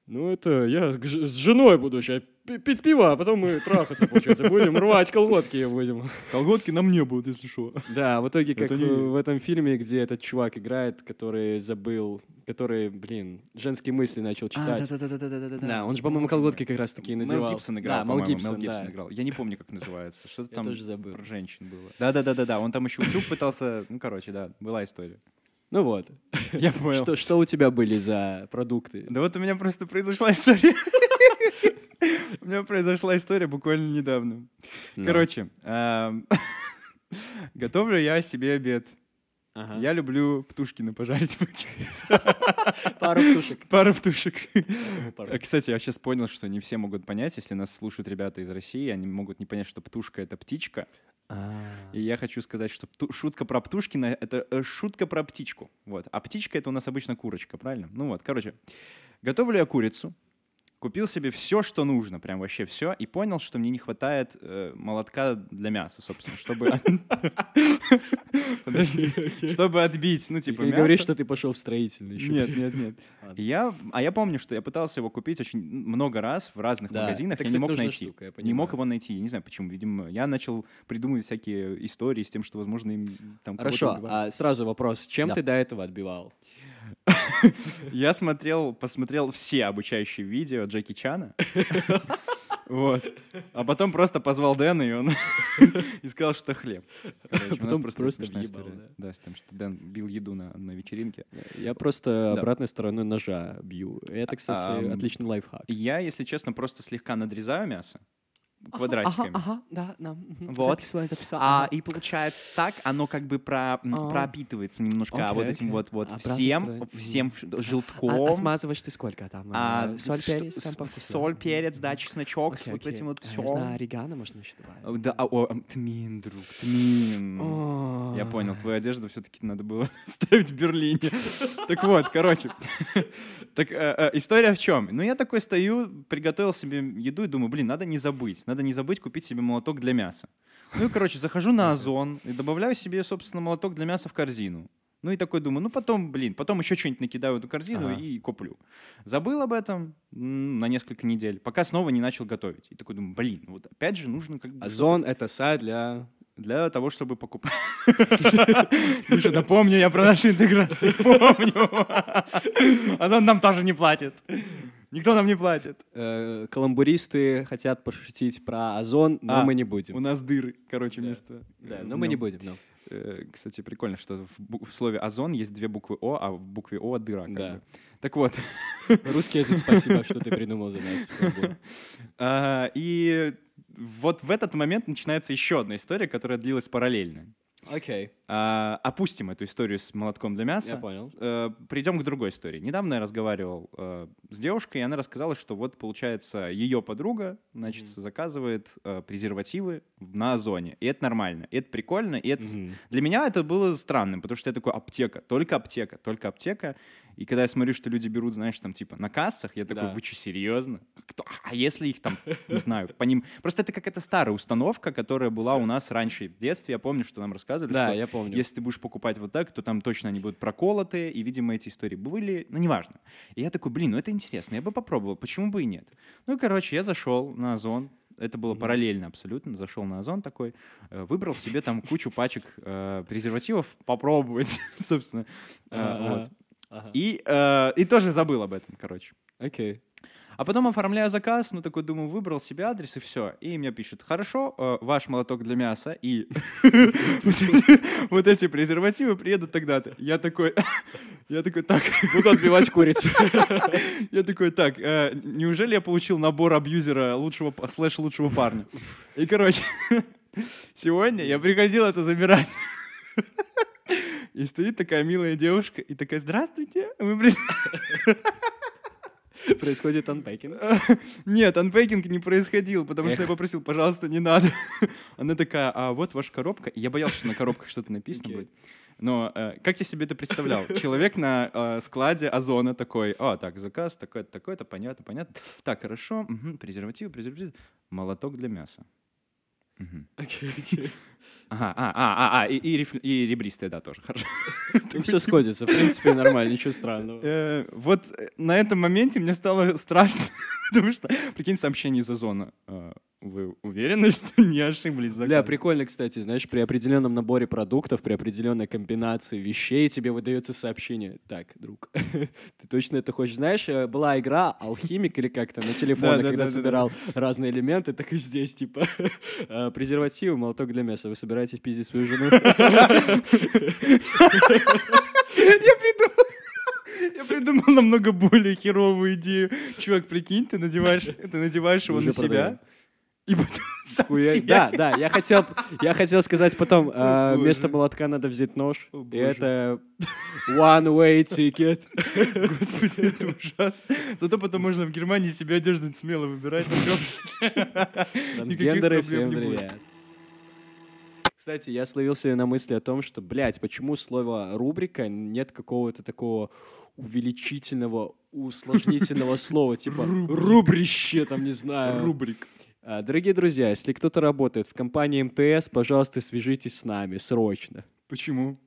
ну это я с женой буду сейчас пить пиво, а потом мы трахаться, получается, будем рвать колготки будем. Колготки на мне будут, если что. Да, в итоге, как Это не- в этом фильме, где этот чувак играет, который забыл, который, блин, женские мысли начал читать. да-да-да-да-да-да. Да, он же, по-моему, колготки как раз таки надевал. Мел Гибсон играл, Да, Мел Гибсон, Мел Гибсон да. играл. Я не помню, как называется. Что-то там тоже забыл. про женщин было. Да-да-да-да-да, он там еще утюг пытался... Ну, короче, да, была история. Ну вот. (laughs) Я понял. Что, что у тебя были за продукты? Да вот у меня просто произошла история. У меня произошла история буквально недавно. Ну. Короче, эм, (laughs) готовлю я себе обед. Ага. Я люблю птушкины пожарить, (laughs) получается. пару птушек. Пару птушек. Э, Кстати, я сейчас понял, что не все могут понять, если нас слушают ребята из России, они могут не понять, что птушка — это птичка. А, И я хочу сказать, что шутка про Птушкина — это э, шутка про птичку. Вот. А птичка — это у нас обычно курочка, правильно? Ну вот, короче. Готовлю я курицу. Купил себе все, что нужно, прям вообще все, и понял, что мне не хватает э, молотка для мяса, собственно, чтобы... (laughs) Подожди. (laughs) Чтобы отбить, ну, типа, Не говори, что ты пошел в строительный еще. Нет, нет, нет. Я, а я помню, что я пытался его купить очень много раз в разных магазинах, я не мог найти. не мог его найти, я не знаю почему. Видимо, я начал придумывать всякие истории с тем, что, возможно, им там Хорошо, а сразу вопрос. Чем ты до этого отбивал? (laughs) Я смотрел, посмотрел все обучающие видео Джеки Чана. (laughs) Вот. А потом просто позвал Дэна, и он (laughs) и сказал, что хлеб. Короче, у нас Потом просто просто въебал, история. Да, с тем, что Дэн бил еду на, на вечеринке. Я просто Да. обратной стороной ножа бью. Это, кстати, Ам, отличный лайфхак. Я, если честно, просто слегка надрезаю мясо квадратиками. Ага, да, да. мгм. Вот. Записывай, записал. А, ага. и получается так, оно как бы про, А. пропитывается немножко Окей, вот этим окей. вот, вот Обратная всем, сторона. всем желтком. А, а смазываешь ты сколько там? А, А, соль, перец, с- там соль, перец, да, чесночок, с Окей, вот этим вот А, все. Я знаю, орегано можно еще добавить. Да, а, о, тмин, друг, тмин. Я понял, твою одежду все-таки надо было (laughs) ставить в Берлине. (laughs) Так вот, короче. (laughs) Так э, э, история в чем? Ну, я такой стою, приготовил себе еду и думаю, блин, надо не забыть. Надо не забыть купить себе молоток для мяса. Ну и, короче, захожу на Озон и добавляю себе, собственно, молоток для мяса в корзину. Ну и такой думаю, ну потом, блин, потом еще что-нибудь накидаю в эту корзину Ага. и куплю. Забыл об этом на несколько недель, пока снова не начал готовить. И такой думаю, блин, вот опять же нужно как бы Озон — это сайт для... для того, чтобы покупать. Миша, да помню я про наши интеграции, помню. Озон нам тоже не платит. Никто нам не платит. Э, Каламбуристы хотят пошутить про Озон, но А, мы не У будем. нас дыры, короче, вместо... Да, э, но мы не будем. э, Кстати, прикольно, что в слове озон есть две буквы О, а в букве О дыра. как Да. бы. Так вот, Русский язык, спасибо, что ты придумал за нас. (laughs) А, и вот в этот момент начинается еще одна история, которая длилась параллельно. Окей, А, Опустим эту историю с молотком для мяса. я понял. Э, Придем к другой истории. Недавно я разговаривал э, с девушкой, и она рассказала, что вот, получается, ее подруга, значит, Мгм. заказывает э, презервативы на Озоне. И это нормально, и это прикольно, и это... Мгм. Для меня это было странным, потому что я такой, аптека, только аптека, только аптека. И когда я смотрю, что люди берут, знаешь, там, типа, на кассах, я такой, Да. вы что, серьезно? Кто? А если их там, не знаю, по ним... Просто это какая-то старая установка, которая была у нас раньше в детстве. Я помню, что нам рассказывали, Да, что я помню. если ты будешь покупать вот так, то там точно они будут проколоты, и, видимо, эти истории были, ну, неважно. И я такой, блин, ну это интересно, я бы попробовал, почему бы и нет? Ну, и, короче, я зашел на Озон, это было Мгм. параллельно абсолютно, зашел на Озон такой, э, выбрал себе там кучу пачек э, презервативов попробовать, (laughs) собственно. Ага, вот. Ага. И, э, и тоже забыл об этом, короче. Окей. А потом оформляю заказ, ну такой думаю, выбрал себе адрес и все. И мне пишут, хорошо, э, ваш молоток для мяса и (laughs) вот эти- презервативы приедут тогда-то. Я такой, (laughs) я такой, так, Буду отбивать курицу. (laughs) я такой, так, э, неужели я получил набор абьюзера лучшего, слэш лучшего парня? И, короче, сегодня я приходил это забирать. И стоит такая милая девушка и такая, здравствуйте, вы пришли Происходит анпекинг. (laughs) Нет, анпекинг не происходил, потому что я попросил, пожалуйста, не надо. (laughs) Она такая, а вот ваша коробка. Я боялся, что на коробках что-то написано будет. Но э, как я себе это представлял? Человек на э, складе Озона такой, а, так, заказ, такой-то, такой-то, понятно, понятно. Так, хорошо, мгм, презервативы, презервативы, молоток для мяса. (laughs) Окей, (laughs) окей. Ага, а, а, а, а, и, и, и ребристые, да, тоже, хорошо. (laughs) Все сходится. В принципе, нормально, ничего странного. Э, вот э, на этом моменте мне стало страшно, потому что, прикинь, сообщение из Озона. Вы уверены, (laughs) что не ошиблись? заказом?» прикольно, кстати, знаешь, при определенном наборе продуктов, при определенной комбинации вещей тебе выдается сообщение. Так, друг, (laughs) ты точно это хочешь? Знаешь, э, была игра «Алхимик» или как-то на телефоне, Да, да, когда да, да, собирал разные элементы, так и здесь, типа, (laughs) э, презервативы, молоток для мяса. Вы собираетесь пиздить свою жену? Я придумал... Я придумал намного более херовую идею. Чувак, прикинь, ты надеваешь, ты надеваешь его на себя. И потом (laughs) сам Хуя-. Да, да, я хотел, я хотел сказать потом, э, вместо молотка надо взять нож, О, и боже. это one-way ticket. (laughs) Господи, это ужасно. Зато потом можно в Германии себе одежду смело выбирать. (laughs) Трансгендеры, всем привет. Кстати, я словился на мысли о том, что, блядь, почему слова рубрика нет какого-то такого увеличительного, усложнительного слова, типа рубрище, там, не знаю. Рубрик. А, Дорогие друзья, если кто-то работает в компании МТС, пожалуйста, свяжитесь с нами срочно. Почему?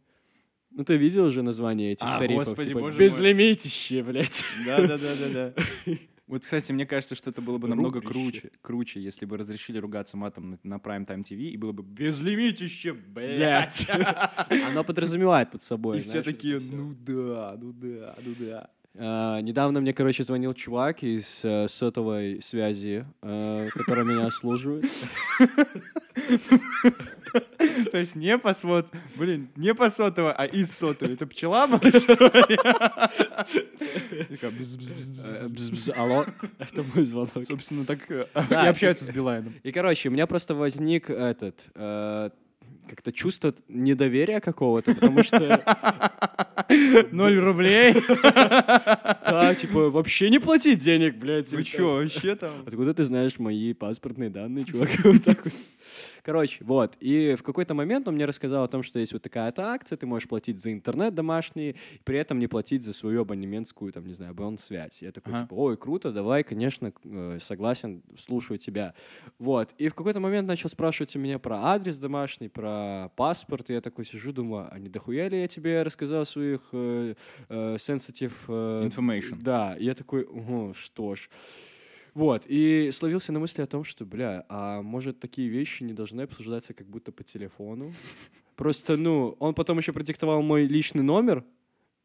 Ну, ты видел уже название этих А, тарифов? господи, типа, боже мой. безлимитище, блядь. Да-да-да-да-да. (laughs) Вот, кстати, мне кажется, что это было бы намного круче, круче, если бы разрешили ругаться матом на, на Prime Time TV, и было бы безлимитище, Блядь. (laughs) Оно подразумевает под собой. И все такие, ну да, ну да, ну да. А, Недавно мне, короче, звонил чувак из э, сотовой связи, э, который меня обслуживает. То есть не по сот, блин, не по сотово, а из сотовой. Это пчела. Э, Алло, это мой звонок. Собственно, так э, и общаются с Билайном. И, короче, у меня просто возник этот э, как-то чувство недоверия какого-то, потому что, (laughs) Ноль рублей? (laughs) да, типа, вообще не платить денег, блядь. Вы или чё, вообще там? Откуда ты знаешь мои паспортные данные, чувак? (laughs) Короче, вот. И в какой-то момент он мне рассказал о том, что есть вот такая-то акция, ты можешь платить за интернет домашний, при этом не платить за свою абонементскую, там, не знаю, абонент-связь. Я такой, Ага. типа, ой, круто, давай, конечно, э, согласен, слушаю тебя. Вот. И в какой-то момент начал спрашивать у меня про адрес домашний, про паспорт, и я такой сижу, думаю, а не дохуя ли я тебе рассказал своих э, э, sensitive... э, Information. Да, и я такой, угу, что ж. Вот, и словился на мысли о том, что, бля, а может такие вещи не должны обсуждаться как будто по телефону? Просто, ну, он потом еще продиктовал мой личный номер,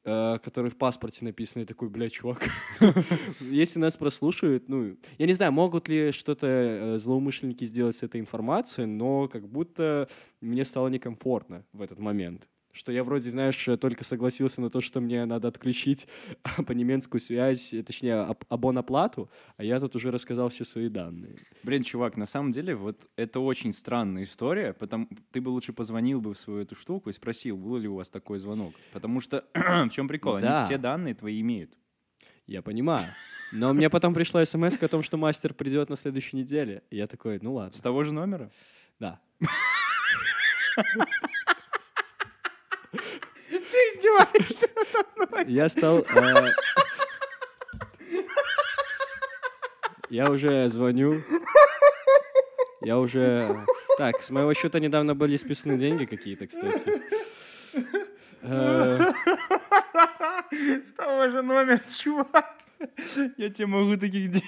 э, который в паспорте написан, и такой, бля, чувак, (laughs) если нас прослушают, ну, я не знаю, могут ли что-то э, злоумышленники сделать с этой информацией, но как будто мне стало некомфортно в этот момент. Что я вроде, знаешь, только согласился на то, что мне надо отключить (laughs) абонементскую связь, точнее, аб- абоноплату, а я тут уже рассказал все свои данные. Блин, чувак, на самом деле, вот это очень странная история, потому ты бы лучше позвонил бы в свою эту штуку и спросил, был ли у вас такой звонок. Потому что (clears throat) в чем прикол? Да. Они все данные твои имеют. Я понимаю. Но мне потом пришла смс о том, что мастер придет на следующей неделе. И я такой, ну ладно, С того же номера? да. (laughs) Издеваешься? Я стал... э, Я уже звоню. Я уже... Так, с моего счета недавно были списаны деньги какие-то, кстати. С того же номера, чувак. Я тебе могу таких 10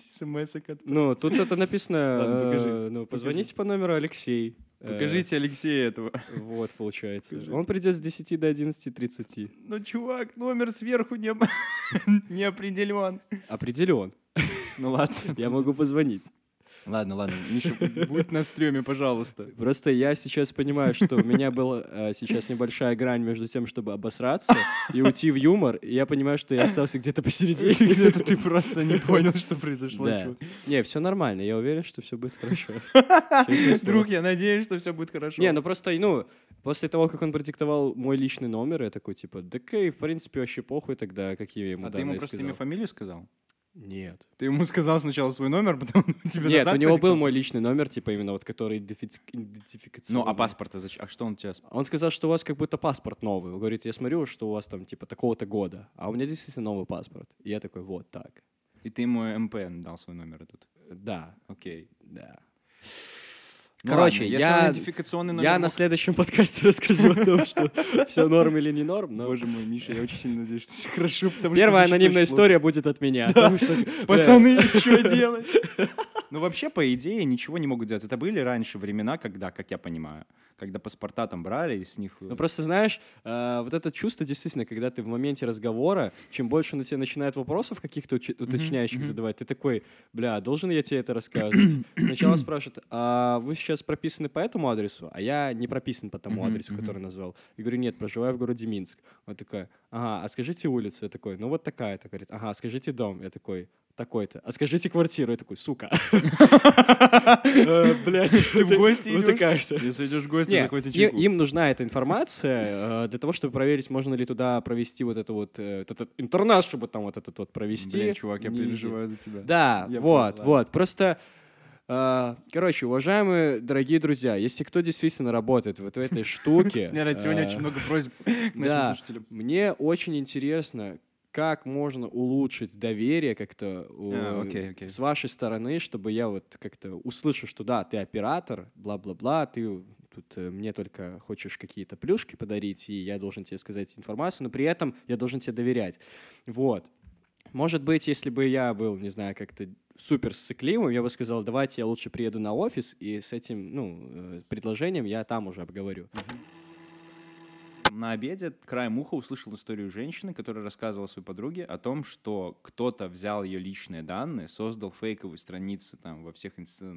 смс Ну, тут это написано... Э, Ну, позвоните по номеру Алексей. Э, Покажите Алексея этого. Вот, получается. Он придет с 10 до 11.30. Ну, чувак, номер сверху не, (laughs) не определен. Определен. Ну ладно. Я могу позвонить. Ладно, ладно. (laughs) Миша, будь на стреме, пожалуйста. Просто я сейчас понимаю, что у меня была э, сейчас небольшая грань между тем, чтобы обосраться и уйти в юмор, и я понимаю, что я остался где-то посередине. Где-то ты просто не понял, что произошло. Да. Не, все нормально, я уверен, что все будет хорошо. (laughs) Друг, я надеюсь, что все будет хорошо. Не, ну просто, ну, после того, как он продиктовал мой личный номер, я такой, типа, да кей, в принципе, вообще похуй тогда, какие ему а ты ему просто имя, фамилию сказал? Нет. Ты ему сказал сначала свой номер, (laughs) потом он тебе Нет, назад у него был мой личный номер, типа именно вот, который идентифи- идентификационный. Ну, а паспорта зачем? А что он тебе... Он сказал, что у вас как будто паспорт новый. Он говорит, я смотрю, что у вас там типа такого-то года. А у меня действительно новый паспорт. И я такой, вот так. И ты ему МПН дал свой номер этот? Да, Окей. да. Ну Короче, ладно, я- он идентификационный номер Я на мог- следующем подкасте (laughs) расскажу о том, что (laughs) все норм или не норм. Но Боже мой, Миша, я очень сильно надеюсь, что все хорошо, потому первая что анонимная история будет от меня. потому что, (laughs) плохо. Пацаны, что делать? Ну, вообще, по идее, ничего не могут делать. Это были раньше времена, когда, как я понимаю, когда паспорта там брали, и с них... э, Ну просто знаешь, э, вот это чувство действительно, когда ты в моменте разговора, чем больше на тебя начинает вопросов каких-то уточняющих задавать, ты такой, бля, должен я тебе это рассказывать? (clears throat) Сначала спрашивают, а вы сейчас прописаны по этому адресу? А я не прописан по тому адресу, мгм. который назвал. Я говорю, нет, проживаю в городе Минск. Он такой, ага, а скажите улицу? Я такой, ну вот такая-то. Говорит, ага, а скажите дом? Я такой, такой-то. А скажите квартиру? Я такой, сука. (laughs) Э, Блядь. Ты в гости идешь? Если идешь в гости, захвати чайку. им нужна эта информация э, для того, чтобы проверить, можно ли туда провести вот это вот э, этот интернат, чтобы там вот этот вот провести. Блин, чувак, я переживаю за тебя. Да, вот, вот. Просто Короче, уважаемые дорогие друзья, если кто действительно работает вот в этой штуке... (laughs) Сегодня а, очень много просьб к нашим слушателям. мне очень интересно, как можно улучшить доверие как-то А, с вашей стороны, чтобы я вот как-то услышал, что да, ты оператор, бла-бла-бла, ты тут э, мне только хочешь какие-то плюшки подарить, и я должен тебе сказать информацию, но при этом я должен тебе доверять. Вот. Может быть, если бы я был, не знаю, как-то супер сцикливым, я бы сказал, давайте я лучше приеду на офис, и с этим, ну, э, предложением я там уже обговорю. На обеде краем уха услышал историю женщины, которая рассказывала своей подруге о том, что кто-то взял ее личные данные, создал фейковые страницы там во всех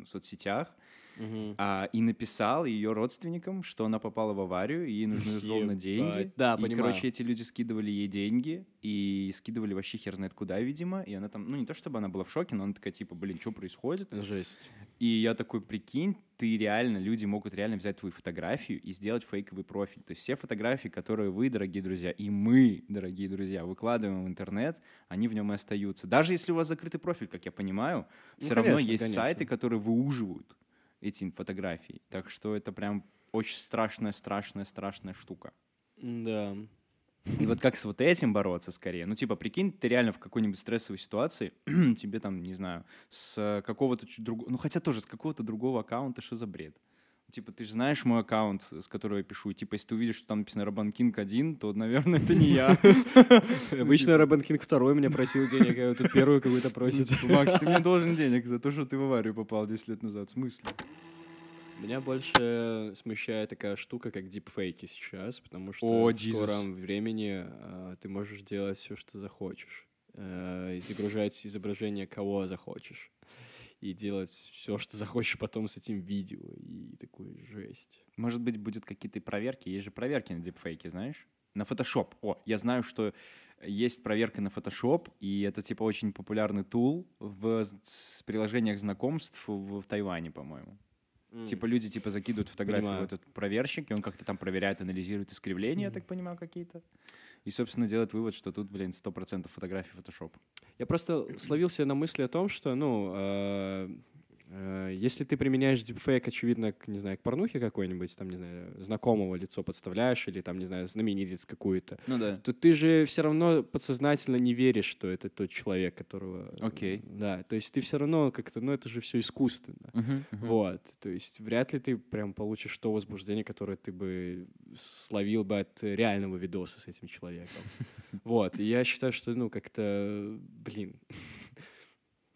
соцсетях Мгм. а, и написал ее родственникам, что она попала в аварию, и ей нужны (laughs) условно деньги. Да, и, понимаю. короче, эти люди скидывали ей деньги, и скидывали вообще хер знает куда, видимо, и она там, ну не то чтобы она была в шоке, но она такая, типа, блин, что происходит? Жесть. И я такой, прикинь, ты реально, люди могут реально взять твою фотографию и сделать фейковый профиль. То есть все фотографии, которые вы, дорогие друзья, и мы, дорогие друзья, выкладываем в интернет, они в нем и остаются. Даже если у вас закрытый профиль, как я понимаю, Ну, все равно конечно, есть конечно. сайты, которые выуживают эти фотографии. Так что это прям очень страшная, страшная, страшная штука. Да. И вот как с вот этим бороться скорее? Ну, типа, прикинь, ты реально в какой-нибудь стрессовой ситуации, (clears throat) тебе там, не знаю, с какого-то другого, ну, хотя тоже с какого-то другого аккаунта, что за бред? Типа, ты же знаешь мой аккаунт, с которого я пишу, типа, если ты увидишь, что там написано Робан Кинг 1, то, наверное, это не я. (laughs) Обычно Робин Кинг второй меня просил денег, а тут первую какую-то просит. Типа, Макс, ты мне должен денег за то, что ты в аварию попал 10 лет назад. В смысле? Меня больше смущает такая штука, как дипфейки сейчас, потому что О, в скором времени а, ты можешь делать все, что захочешь. Э, и загружать изображение кого захочешь. И делать все, что захочешь потом с этим видео. И такую жесть. Может быть, будет какие-то проверки? Есть же проверки на дипфейки, знаешь? На Photoshop. О, я знаю, что есть проверка на Photoshop, и это, типа, очень популярный тул в приложениях знакомств в, в Тайване, по-моему. Типа люди типа закидывают фотографию Понимаю. в этот проверщик, и он как-то там проверяет, анализирует искривления, я так понимаю, какие-то. И, собственно, делает вывод, что тут, блин, 100% фотографий Photoshop. Я просто словился на мысли о том, что, ну, э, если ты применяешь дипфейк, очевидно, к, не знаю, к порнухе какой-нибудь, там, не знаю, знакомого лицо подставляешь или, там, не знаю, знаменитец какую-то, Ну да. то ты же все равно подсознательно не веришь, что это тот человек, которого... Окей. Да, то есть ты все равно как-то, ну, это же все искусственно. Вот, то есть вряд ли ты прям получишь то возбуждение, которое ты бы словил бы от реального видоса с этим человеком. (laughs) Вот, и я считаю, что, ну, как-то, блин,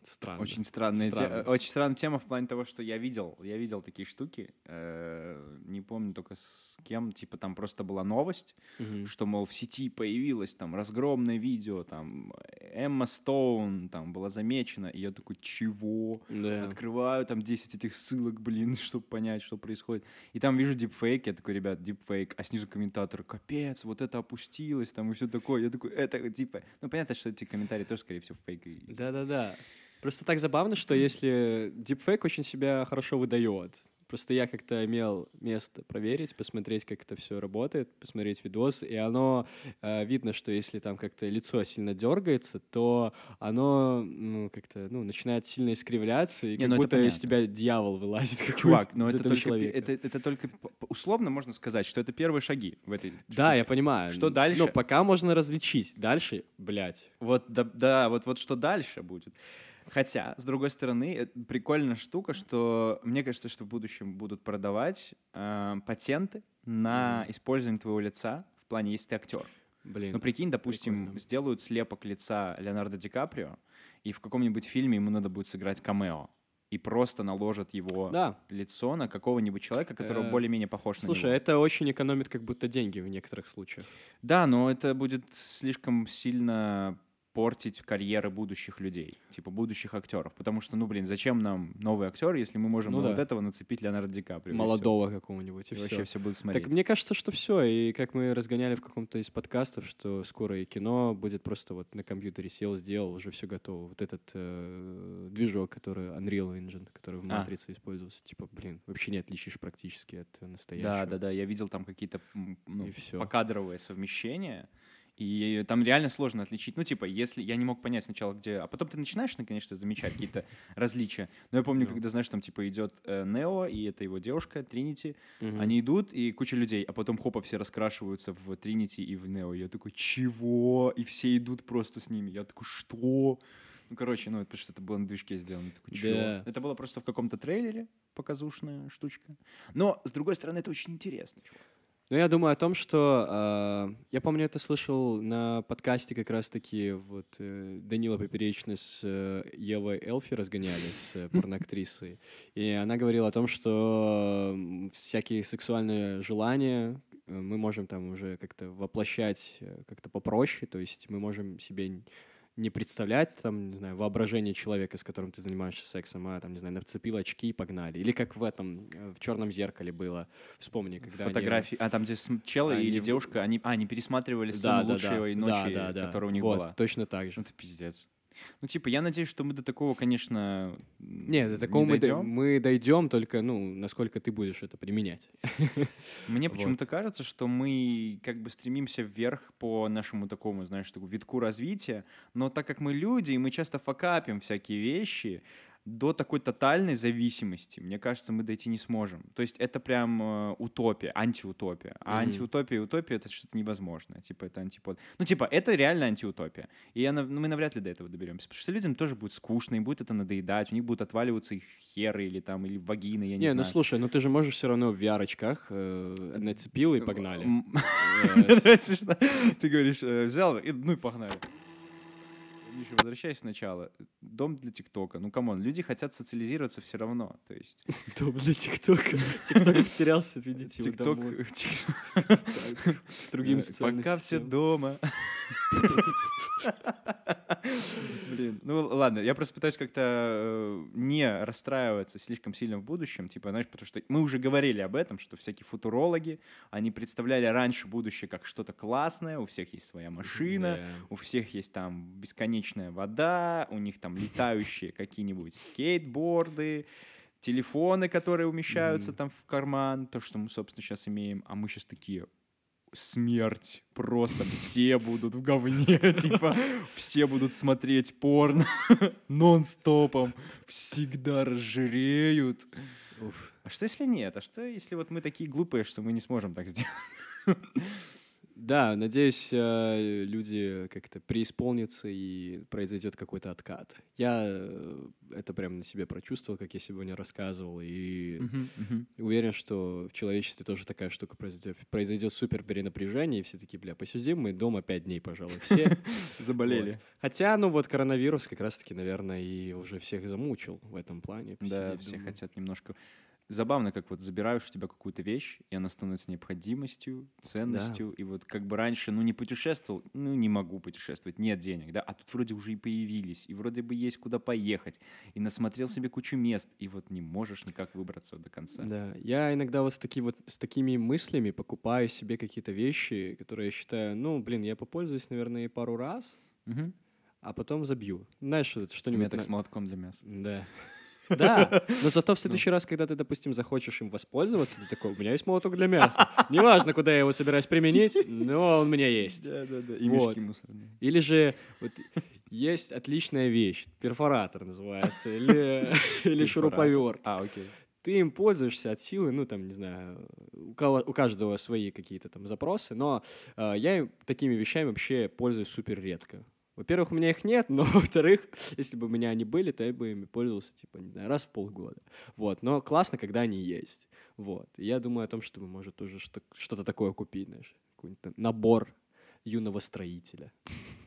странно. Очень странная, те- Странно. очень странная тема в плане того, что я видел, я видел такие штуки, э, не помню только с кем, типа там просто была новость, Мгм. что, мол, в сети появилось там разгромное видео, там Эмма Стоун там была замечена, и я такой, чего? Да. Открываю там 10 этих ссылок, блин, (laughs) чтобы понять, что происходит. И там вижу дипфейк, я такой, ребят, дипфейк, а снизу комментатор, капец, вот это опустилось, там и все такое. Я такой, это типа... Ну, понятно, что эти комментарии тоже, скорее всего, фейк. Да-да-да. Просто так забавно, что если дипфейк очень себя хорошо выдает. Просто я как-то имел место проверить, посмотреть, как это все работает, посмотреть видос, и оно э, видно, что если там как-то лицо сильно дергается, то оно ну, как-то ну, начинает сильно искривляться, и Не, как ну будто из тебя дьявол вылазит. (laughs) Чувак, но из это только, человека. это, это только условно можно сказать, что это первые шаги в этой Да, штуке. я понимаю. Что дальше? Ну, пока можно различить. Дальше, блядь. Вот, да, да, вот, вот что дальше будет. Хотя, с другой стороны, прикольная штука, что мне кажется, что в будущем будут продавать э, патенты на использование твоего лица в плане, если ты актер. Блин. Ну, прикинь, допустим, прикольно. сделают слепок лица Леонардо Ди Каприо, и в каком-нибудь фильме ему надо будет сыграть камео. И просто наложат его Да. лицо на какого-нибудь человека, который Э, более-менее похож на Слушай, него. это очень экономит как будто деньги в некоторых случаях. Да, но это будет слишком сильно портить карьеры будущих людей, типа будущих актеров. Потому что, ну, блин, зачем нам новый актер, если мы можем Ну на да. вот этого нацепить Леонардо Ди Каприо? Молодого какого-нибудь, и. И всё. вообще все будут смотреть. Так мне кажется, что все. И как мы разгоняли в каком-то из подкастов, что скоро и кино будет просто вот на компьютере сел, сделал, уже все готово. Вот этот э, движок, который Unreal Engine, который в А. Матрице использовался, типа, блин, вообще не отличишь практически от э, настоящего. Да, да, да. Я видел там какие-то ну, покадровые совмещения. И там реально сложно отличить. Ну, типа, если я не мог понять сначала, где... А потом ты начинаешь, конечно, замечать какие-то различия. Но я помню, когда, знаешь, там, типа, идет э, Нео, и это его девушка, Тринити. Они идут, и куча людей, а потом хопа все раскрашиваются в Тринити и в Нео. Я такой, чего? И все идут просто с ними. Я такой, что? Ну, короче, ну, это потому что это было на движке сделано. Такой? Да. Это было просто в каком-то трейлере показушная штучка. Но, с другой стороны, это очень интересно, чувак. Ну, я думаю о том, что э, я помню, это слышал на подкасте как раз-таки вот э, Данила Поперечный с э, Евой Элфи разгоняли, с э, порноактрисой. И она говорила о том, что м, всякие сексуальные желания э, мы можем там уже как-то воплощать э, как-то попроще, то есть мы можем себе не представлять, там, не знаю, воображение человека, с которым ты занимаешься сексом, а, там, не знаю, нацепил очки и погнали. Или как в этом, э, в «Черном зеркале» было. Вспомни, когда они- Фотографии. А там, где см- чел Они или девушка, они, а, они пересматривали Да, сцену да, лучшей да, ночи, да, да, да. которая у них Вот, была. Точно так же. Ну, это пиздец. Ну, типа, я надеюсь, что мы до такого, конечно, Нет, до такого мы, д- дойдем. мы дойдем, только, ну, насколько ты будешь это применять. (laughs) Мне почему-то кажется, что мы как бы стремимся вверх по нашему такому, знаешь, такому витку развития, но так как мы люди, и мы часто факапим всякие вещи, до такой тотальной зависимости, мне кажется, мы дойти не сможем. То есть это прям э, утопия, антиутопия. А Мгм. антиутопия и утопия — это что-то невозможное. Типа это антипод. Ну, типа, это реально антиутопия. И я, ну, мы навряд ли до этого доберемся. Потому что людям тоже будет скучно, им будет это надоедать, у них будут отваливаться их херы или там, или вагины, я не, Не, знаю. ну слушай, ну ты же можешь все равно в VR-очках э, нацепил и погнали. Э, (laughs) Мне нравится, что ты говоришь, э, взял, и, ну и погнали. Миша, возвращайся сначала. Дом для ТикТока. Ну, come on, люди хотят социализироваться все равно. То есть (laughs) Дом для ТикТока. ТикТок (laughs) потерялся, видите, ТикТок... (laughs) другим э, Пока все дома. Блин, ну ладно, я просто пытаюсь как-то э, не расстраиваться слишком сильно в будущем, типа, знаешь, потому что мы уже говорили об этом, что всякие футурологи, они представляли раньше будущее как что-то классное, у всех есть своя машина, у всех есть там бесконечная вода, у них там летающие какие-нибудь скейтборды, телефоны, которые умещаются там в карман, то, что мы, собственно, сейчас имеем, а мы сейчас такие смерть, просто все будут в говне, (laughs) типа, все будут смотреть порно (laughs) нон-стопом, всегда разжиреют. Уф. А что если нет? А что если вот мы такие глупые, что мы не сможем так сделать? (laughs) Да, надеюсь, э, люди как-то преисполнятся и произойдет какой-то откат. Я э, это прям на себе прочувствовал, как я сегодня рассказывал, и уверен, что в человечестве тоже такая штука произойдет. Произойдет супер перенапряжение, и все такие, бля, посидим мы дома пять дней, пожалуй, все. (laughs) Заболели. Хотя, ну вот коронавирус как раз-таки, наверное, и уже всех замучил в этом плане. Да, все хотят немножко... Забавно, как вот забираешь у тебя какую-то вещь, и она становится необходимостью, ценностью. И вот как бы раньше, ну, не путешествовал, ну, не могу путешествовать, нет денег, да, а тут вроде уже и появились, и вроде бы есть куда поехать, и насмотрел себе кучу мест, и вот не можешь никак выбраться до конца. Да, я иногда вот с, таки вот с такими мыслями покупаю себе какие-то вещи, которые я считаю, ну, блин, я попользуюсь, наверное, пару раз, Мгм. а потом забью. Знаешь, что-нибудь... так на- с молотком для мяса. Да. Да, но (laughs) зато в следующий раз, когда ты, допустим, захочешь им воспользоваться, ты такой, у меня есть молоток для мяса. (laughs) Неважно, куда я его собираюсь применить, но он у меня есть. Да, да, да. И Вот. мешки мусорные. Или же вот, есть отличная вещь, перфоратор называется, или, (laughs) или шуруповерт. А, окей. Ты им пользуешься от силы, ну, там, не знаю, у, кого, у каждого свои какие-то там запросы, но э, я им такими вещами вообще пользуюсь супер редко. Во-первых, у меня их нет, но (laughs) во-вторых, если бы у меня они были, то я бы ими пользовался, типа, не знаю, раз в полгода. Вот, но классно, когда они есть. Вот, И я думаю о том, чтобы, может, тоже что- что-то такое купить, знаешь, какой-нибудь набор юного строителя.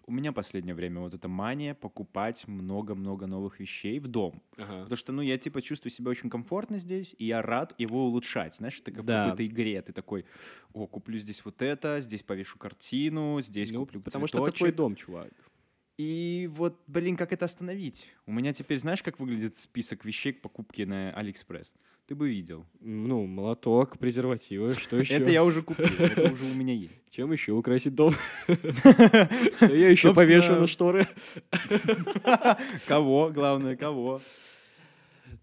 У меня последнее время вот эта мания покупать много-много новых вещей в дом. Ага. Потому что, ну, я, типа, чувствую себя очень комфортно здесь, и я рад его улучшать. Знаешь, это как Да. в какой-то игре. Ты такой, о, куплю здесь вот это, здесь повешу картину, здесь Ну, куплю потому что цветочек». такой дом, чувак. И вот, блин, как это остановить? У меня теперь, знаешь, как выглядит список вещей к покупке на Алиэкспресс? Ты бы видел. Ну, молоток, презервативы, что (laughs) еще? Это я уже купил, это уже у меня есть. (laughs) Чем еще украсить дом? (laughs) Что я еще повешу на шторы? Кого, главное, кого?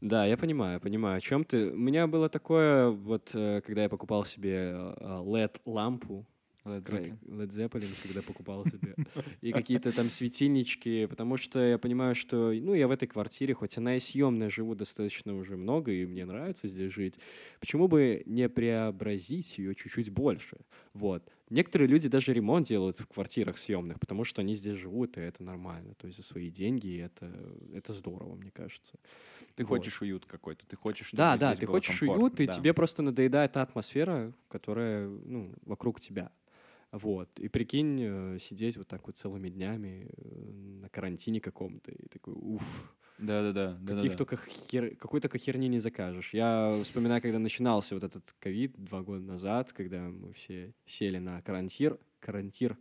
Да, я понимаю, понимаю, о чем ты. У меня было такое, вот, э, когда я покупал себе LED-лампу, Led Zeppelin. Led Zeppelin, когда покупал себе. (laughs) И какие-то там светильнички, потому что я понимаю, что, ну, я в этой квартире, хоть она и съемная, живу достаточно уже много, и мне нравится здесь жить, почему бы не преобразить ее чуть-чуть больше? Вот. Некоторые люди даже ремонт делают в квартирах съемных, потому что они здесь живут, и это нормально. То есть за свои деньги, и это, это здорово, мне кажется. Ты Вот. хочешь уют какой-то, ты хочешь, чтобы Да, да, ты хочешь уют, и да. тебе просто надоедает та атмосфера, которая ну, вокруг тебя. Вот. И прикинь, э, сидеть вот так вот целыми днями э, на карантине каком-то, и такой, уф, Да-да-да. каких только хер... какой только херни не закажешь. Я вспоминаю, когда начинался вот этот ковид два года назад, когда мы все сели на карантир, карантир,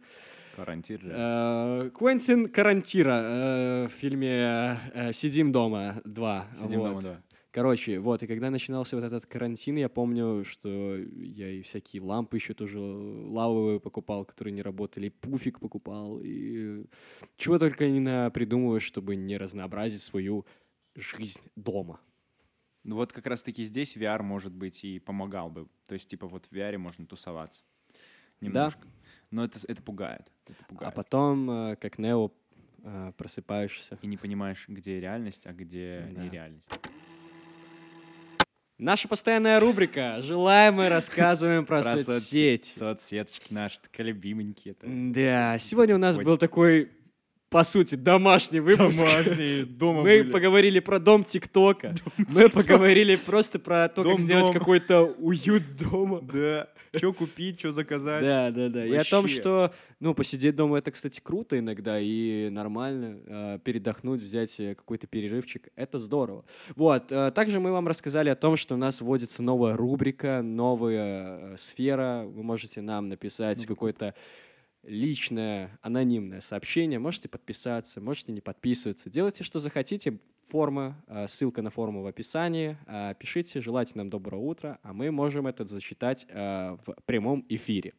Карантин же. Э, Квентин Карантира в фильме «Сидим дома 2». Сидим вот. дома, да. Короче, вот, и когда начинался вот этот карантин, я помню, что я и всякие лампы еще тоже лавовые покупал, которые не работали, и пуфик покупал, и чего только не придумываешь, чтобы не разнообразить свою жизнь дома. Ну Вот как раз-таки здесь VR, может быть, и помогал бы. То есть, типа, вот в VR можно тусоваться. Немножко. Но это, это пугает. Это А пугает. потом, э, как Нео, э, просыпаешься. И не понимаешь, где реальность, а где Да. нереальность. Наша постоянная рубрика «Желаем мы рассказываем про, соцсети. соцсети». Соцсеточки наши, так любименькие. Да, сегодня у нас был такой, по сути, домашний выпуск. дома Мы поговорили про дом ТикТока. Мы поговорили просто про то, как Дом сделать дома. какой-то уют дома. Да. Что купить, что заказать. Да, да, да. И о том, Вообще. что, ну, посидеть дома это, кстати, круто иногда и нормально. э, передохнуть, взять какой-то перерывчик, это здорово. Вот. э, также мы вам рассказали о том, что у нас вводится новая рубрика, новая э, сфера. Вы можете нам написать какое-то личное, анонимное сообщение. Можете подписаться, можете не подписываться. Делайте, что захотите. Форма, э, ссылка на форму в описании. Э, Пишите, желайте нам доброго утра, а мы можем это зачитать э, в прямом эфире.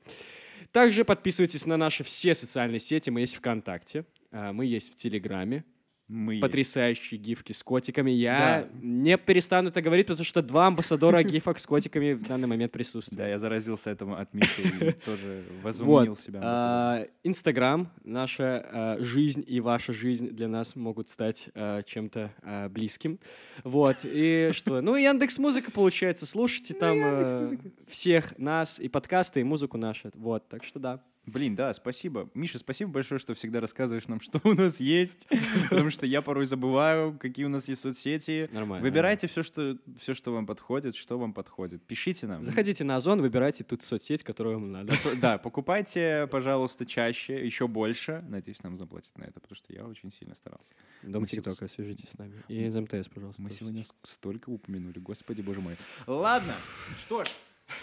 Также подписывайтесь на наши все социальные сети. Мы есть ВКонтакте, мы есть в Телеграме. Мы есть. Потрясающие гифки с котиками. Я Да. не перестану это говорить, потому что два амбассадора гифок с котиками в данный момент присутствуют. Да, я заразился этому от Миши и (laughs) тоже возомнил Вот. себя. а, Инстаграм, наша а, жизнь и ваша жизнь для нас могут стать а, чем-то близким. Вот. И (laughs) что? Ну, Яндекс Музыка, получается. Слушайте там а, всех нас, и подкасты, и музыку нашу. Вот. Так что да. Блин, да, спасибо. Миша, спасибо большое, что всегда рассказываешь нам, (laughs) что у нас есть, потому что я порой забываю, какие у нас есть соцсети. Нормально. Выбирайте все, что, все, что вам подходит, что вам подходит. Пишите нам. Заходите на Озон, выбирайте тут соцсеть, которую вам надо. Да, покупайте, пожалуйста, чаще, еще больше. Надеюсь, нам заплатят на это, потому что я очень сильно старался. Дом ТикТока, свяжитесь с нами. И из МТС, пожалуйста. Мы сегодня столько упомянули, господи, боже мой. Ладно, что ж,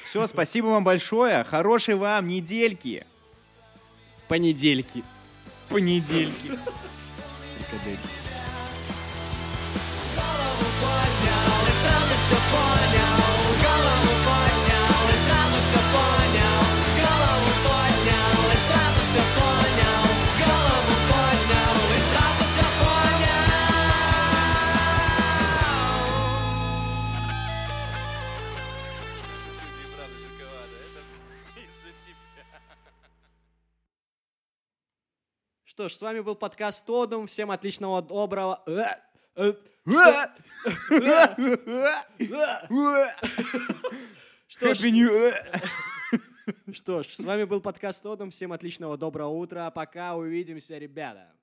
все, спасибо вам большое, хорошей вам недельки, Понедельки. понедельки. Прикадете. Голову поднял и сразу все понял. Что ж, с вами был подкаст Тодум. Всем отличного, доброго... Что ж, что ж, с вами был подкаст Тодум. Всем отличного, доброго утра. Пока, увидимся, ребята.